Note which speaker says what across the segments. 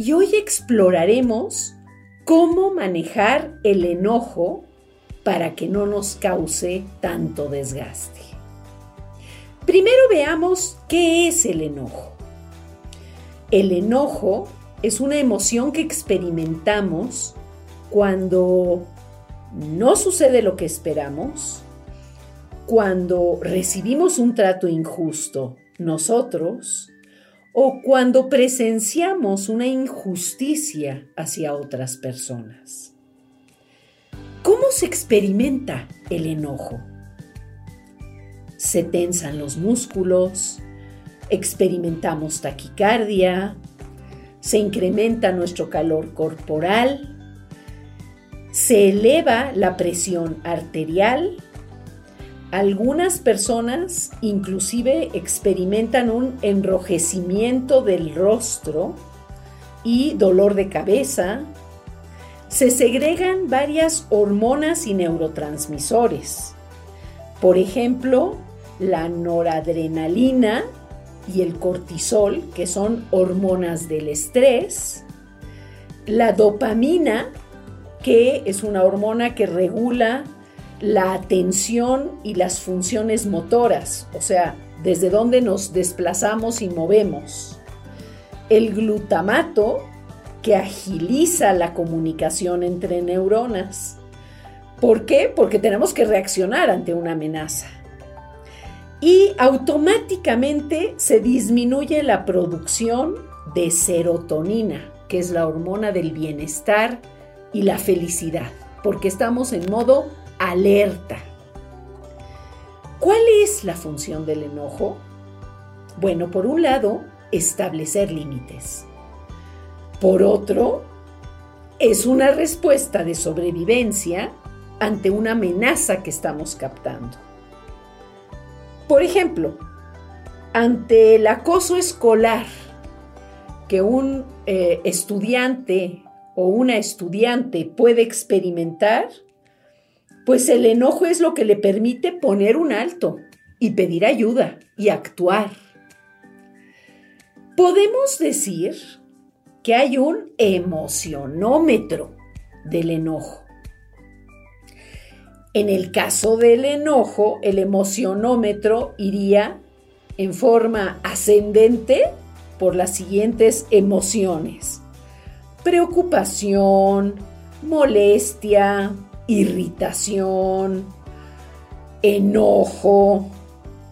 Speaker 1: y hoy exploraremos cómo manejar el enojo para que no nos cause tanto desgaste. Primero veamos qué es el enojo. El enojo es una emoción que experimentamos cuando no sucede lo que esperamos, cuando recibimos un trato injusto nosotros o cuando presenciamos una injusticia hacia otras personas. ¿Cómo se experimenta el enojo? Se tensan los músculos, experimentamos taquicardia, se incrementa nuestro calor corporal, se eleva la presión arterial, algunas personas inclusive experimentan un enrojecimiento del rostro y dolor de cabeza. Se segregan varias hormonas y neurotransmisores. Por ejemplo, la noradrenalina y el cortisol, que son hormonas del estrés. La dopamina, que es una hormona que regula la atención y las funciones motoras, o sea, desde dónde nos desplazamos y movemos. El glutamato, que agiliza la comunicación entre neuronas. ¿Por qué? Porque tenemos que reaccionar ante una amenaza. Y automáticamente se disminuye la producción de serotonina, que es la hormona del bienestar y la felicidad, porque estamos en modo alerta. ¿Cuál es la función del enojo? Bueno, por un lado, establecer límites. Por otro, es una respuesta de sobrevivencia ante una amenaza que estamos captando. Por ejemplo, ante el acoso escolar que un eh, estudiante o una estudiante puede experimentar, pues el enojo es lo que le permite poner un alto y pedir ayuda y actuar. Podemos decir que hay un emocionómetro del enojo. En el caso del enojo, el emocionómetro iría en forma ascendente por las siguientes emociones. Preocupación, molestia, irritación, enojo,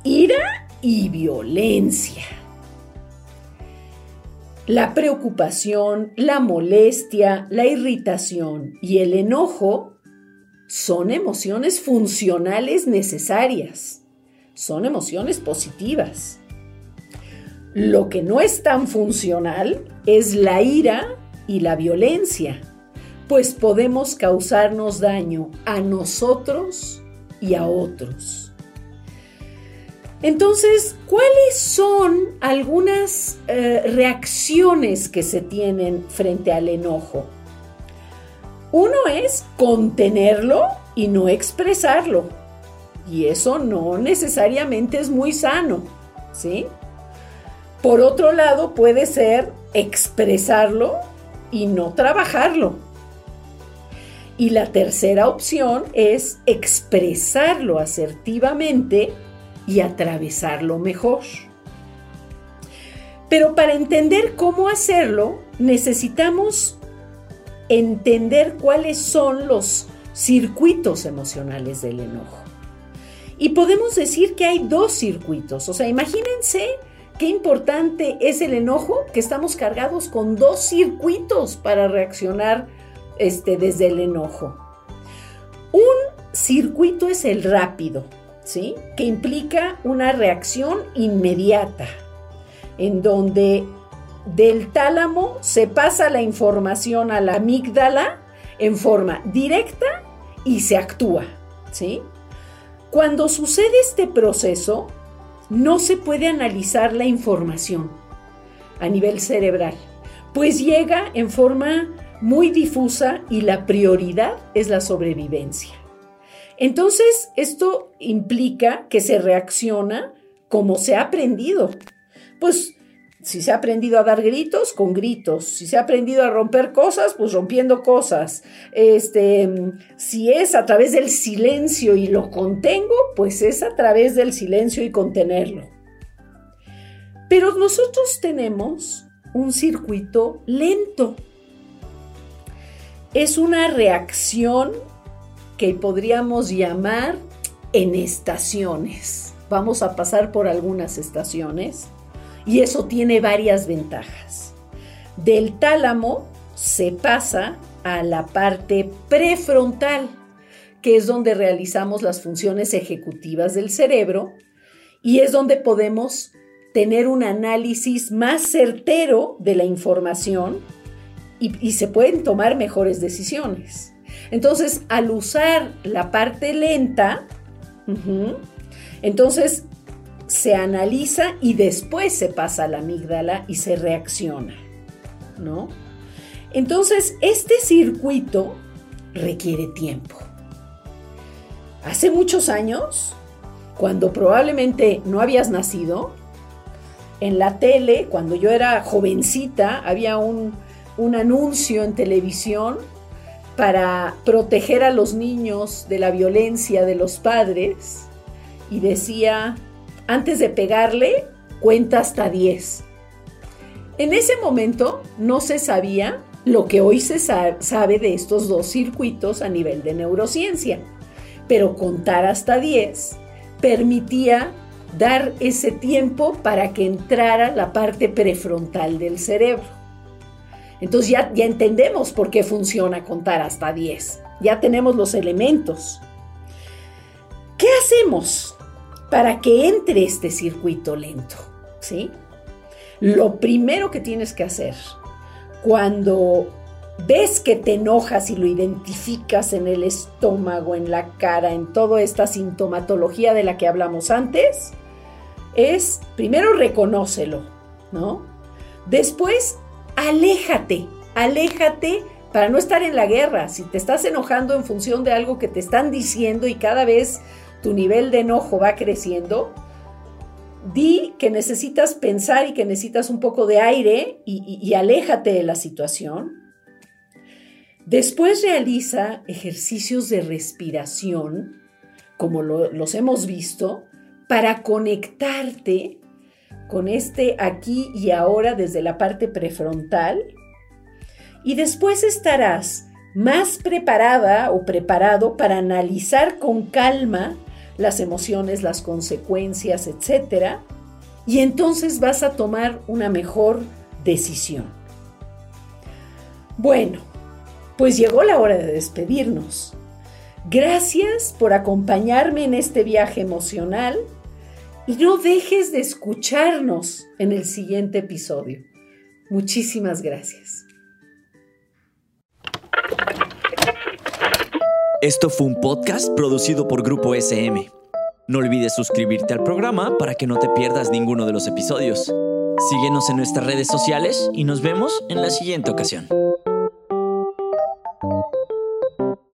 Speaker 1: ira y violencia. La preocupación, la molestia, la irritación y el enojo son emociones funcionales necesarias, son emociones positivas. Lo que no es tan funcional es la ira y la violencia pues podemos causarnos daño a nosotros y a otros. Entonces, ¿cuáles son algunas eh, reacciones que se tienen frente al enojo? Uno es contenerlo y no expresarlo. Y eso no necesariamente es muy sano, ¿sí? Por otro lado, puede ser expresarlo y no trabajarlo. Y la tercera opción es expresarlo asertivamente y atravesarlo mejor. Pero para entender cómo hacerlo, necesitamos entender cuáles son los circuitos emocionales del enojo. Y podemos decir que hay dos circuitos. O sea, imagínense qué importante es el enojo, que estamos cargados con dos circuitos para reaccionar este, desde el enojo. Un circuito es el rápido, ¿sí? Que implica una reacción inmediata, en donde del tálamo se pasa la información a la amígdala en forma directa y se actúa, ¿sí? Cuando sucede este proceso, no se puede analizar la información a nivel cerebral, pues llega en forma muy difusa y la prioridad es la sobrevivencia. Entonces, esto implica que se reacciona como se ha aprendido. Pues si se ha aprendido a dar gritos, con gritos. Si se ha aprendido a romper cosas, pues rompiendo cosas. Este, si es a través del silencio y lo contengo, pues es a través del silencio y contenerlo. Pero nosotros tenemos un circuito lento. Es una reacción que podríamos llamar en estaciones. Vamos a pasar por algunas estaciones y eso tiene varias ventajas. Del tálamo se pasa a la parte prefrontal, que es donde realizamos las funciones ejecutivas del cerebro y es donde podemos tener un análisis más certero de la información y, se pueden tomar mejores decisiones. Entonces, al usar la parte lenta, entonces se analiza y después se pasa a la amígdala y se reacciona, ¿no? Entonces, este circuito requiere tiempo. Hace muchos años, cuando probablemente no habías nacido, en la tele, cuando yo era jovencita, había un, un anuncio en televisión para proteger a los niños de la violencia de los padres y decía, antes de pegarle, cuenta hasta 10. En ese momento no se sabía lo que hoy se sabe de estos dos circuitos a nivel de neurociencia, pero contar hasta 10 permitía dar ese tiempo para que entrara la parte prefrontal del cerebro. Entonces ya, ya entendemos por qué funciona contar hasta 10. Ya tenemos los elementos. ¿Qué hacemos? para que entre este circuito lento, ¿sí? Lo primero que tienes que hacer cuando ves que te enojas y lo identificas en el estómago, en la cara, en toda esta sintomatología de la que hablamos antes, es primero reconócelo, ¿no? Después, aléjate, aléjate para no estar en la guerra. Si te estás enojando en función de algo que te están diciendo y cada vez tu nivel de enojo va creciendo, di que necesitas pensar y que necesitas un poco de aire y, aléjate de la situación. Después realiza ejercicios de respiración, como los hemos visto, para conectarte con este aquí y ahora desde la parte prefrontal. Y después estarás más preparada o preparado para analizar con calma las emociones, las consecuencias, etc. Y entonces vas a tomar una mejor decisión. Bueno, pues llegó la hora de despedirnos. Gracias por acompañarme en este viaje emocional y no dejes de escucharnos en el siguiente episodio. Muchísimas gracias.
Speaker 2: Esto fue un podcast producido por Grupo SM. No olvides suscribirte al programa para que no te pierdas ninguno de los episodios. Síguenos en nuestras redes sociales y nos vemos en la siguiente ocasión.